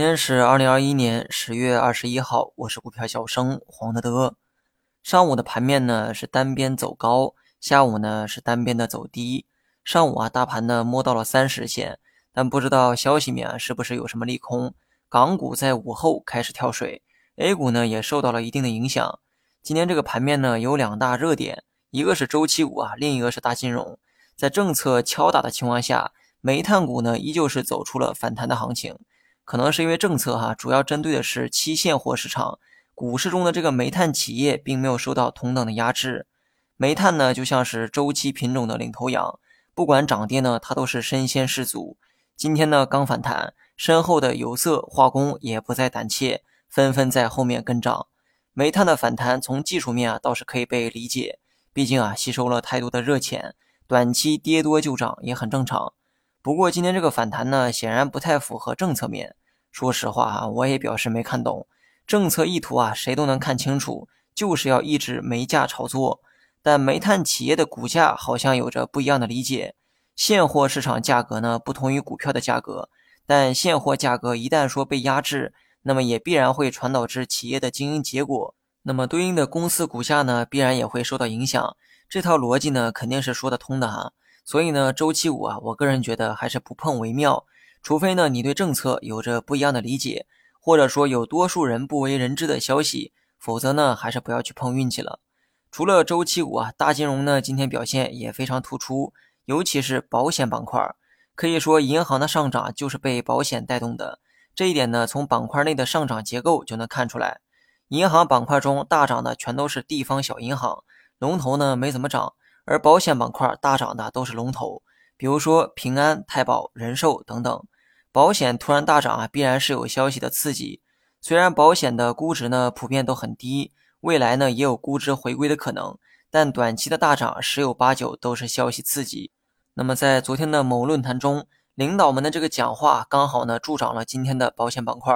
今天是二零二一年十月二十一号，我是股票小生黄德德。上午的盘面呢是单边走高，下午呢是单边的走低。上午啊，大盘呢摸到了三十线，但不知道消息面啊是不是有什么利空。港股在午后开始跳水，A 股呢也受到了一定的影响。今天这个盘面呢有两大热点，一个是周期股啊，另一个是大金融。在政策敲打的情况下，煤炭股呢依旧是走出了反弹的行情。可能是因为政策哈，主要针对的是期现货市场，股市中的这个煤炭企业并没有受到同等的压制。煤炭呢就像是周期品种的领头羊，不管涨跌呢，它都是身先士卒。今天呢刚反弹，身后的有色、化工也不再胆怯，纷纷在后面跟涨。煤炭的反弹从技术面啊倒是可以被理解，毕竟啊吸收了太多的热钱，短期跌多就涨也很正常。不过今天这个反弹呢，显然不太符合政策面。说实话啊，我也表示没看懂政策意图啊，谁都能看清楚，就是要抑制煤价炒作。但煤炭企业的股价好像有着不一样的理解。现货市场价格呢，不同于股票的价格，但现货价格一旦说被压制，那么也必然会传导至企业的经营结果，那么对应的公司股价呢，必然也会受到影响。这套逻辑呢，肯定是说得通的哈。所以呢，周期股啊，我个人觉得还是不碰为妙。除非呢，你对政策有着不一样的理解，或者说有多数人不为人知的消息，否则呢，还是不要去碰运气了。除了周期股啊，大金融呢今天表现也非常突出，尤其是保险板块，可以说银行的上涨就是被保险带动的。这一点呢，从板块内的上涨结构就能看出来。银行板块中大涨的全都是地方小银行，龙头呢没怎么涨，而保险板块大涨的都是龙头。比如说平安、太保、人寿等等，保险突然大涨啊，必然是有消息的刺激。虽然保险的估值呢普遍都很低，未来呢也有估值回归的可能，但短期的大涨十有八九都是消息刺激。那么在昨天的某论坛中，领导们的这个讲话刚好呢助长了今天的保险板块。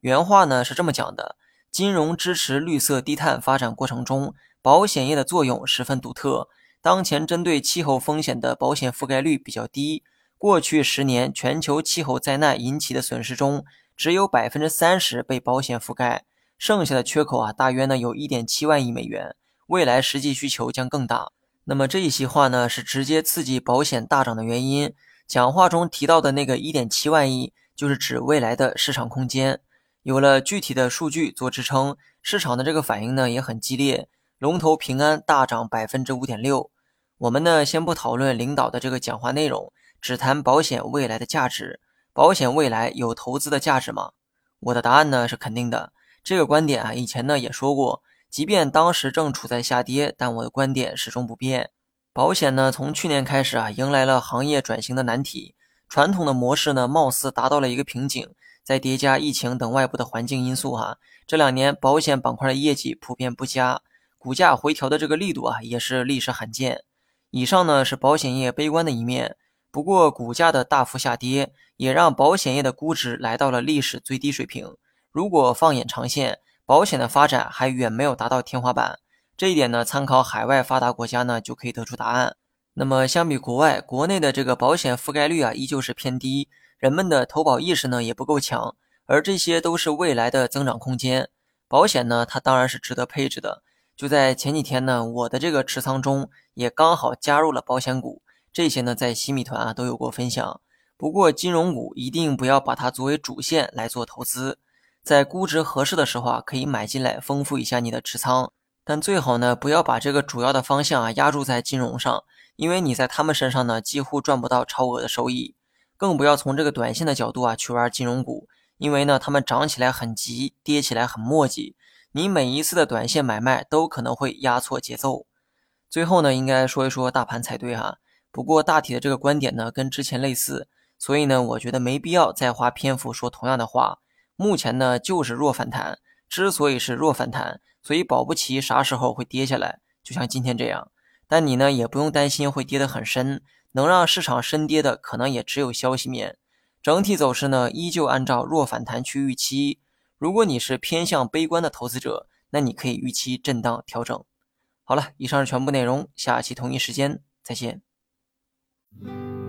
原话呢是这么讲的：金融支持绿色低碳发展过程中，保险业的作用十分独特。当前针对气候风险的保险覆盖率比较低。过去十年，全球气候灾难引起的损失中，只有百分之三十被保险覆盖，剩下的缺口啊，大约呢有一点七万亿美元。未来实际需求将更大。那么这一席话呢，是直接刺激保险大涨的原因。讲话中提到的那个一点七万亿，就是指未来的市场空间。有了具体的数据做支撑，市场的这个反应呢也很激烈。龙头平安大涨百分之五点六。我们呢，先不讨论领导的这个讲话内容，只谈保险未来的价值。保险未来有投资的价值吗？我的答案呢是肯定的。这个观点啊，以前呢也说过，即便当时正处在下跌，但我的观点始终不变。保险呢，从去年开始啊，迎来了行业转型的难题，传统的模式呢，貌似达到了一个瓶颈。再叠加疫情等外部的环境因素哈，这两年保险板块的业绩普遍不佳。股价回调的这个力度啊，也是历史罕见。以上呢是保险业悲观的一面，不过股价的大幅下跌也让保险业的估值来到了历史最低水平。如果放眼长线，保险的发展还远没有达到天花板。这一点呢，参考海外发达国家呢就可以得出答案。那么相比国外，国内的这个保险覆盖率啊依旧是偏低，人们的投保意识呢也不够强，而这些都是未来的增长空间。保险呢，它当然是值得配置的。就在前几天呢，我的这个持仓中也刚好加入了保险股，这些呢在新米团啊都有过分享。不过金融股一定不要把它作为主线来做投资，在估值合适的时候啊可以买进来丰富一下你的持仓，但最好呢不要把这个主要的方向啊压注在金融上，因为你在他们身上呢几乎赚不到超额的收益，更不要从这个短线的角度啊去玩金融股，因为呢他们涨起来很急，跌起来很磨叽。你每一次的短线买卖都可能会压错节奏。最后呢，应该说一说大盘才对哈。不过大体的这个观点呢，跟之前类似，所以呢，我觉得没必要再花篇幅说同样的话。目前呢，就是弱反弹。之所以是弱反弹，所以保不齐啥时候会跌下来，就像今天这样。但你呢，也不用担心会跌得很深，能让市场深跌的，可能也只有消息面。整体走势呢，依旧按照弱反弹去预期。如果你是偏向悲观的投资者，那你可以预期震荡调整。好了，以上是全部内容，下期同一时间再见。Mm-hmm.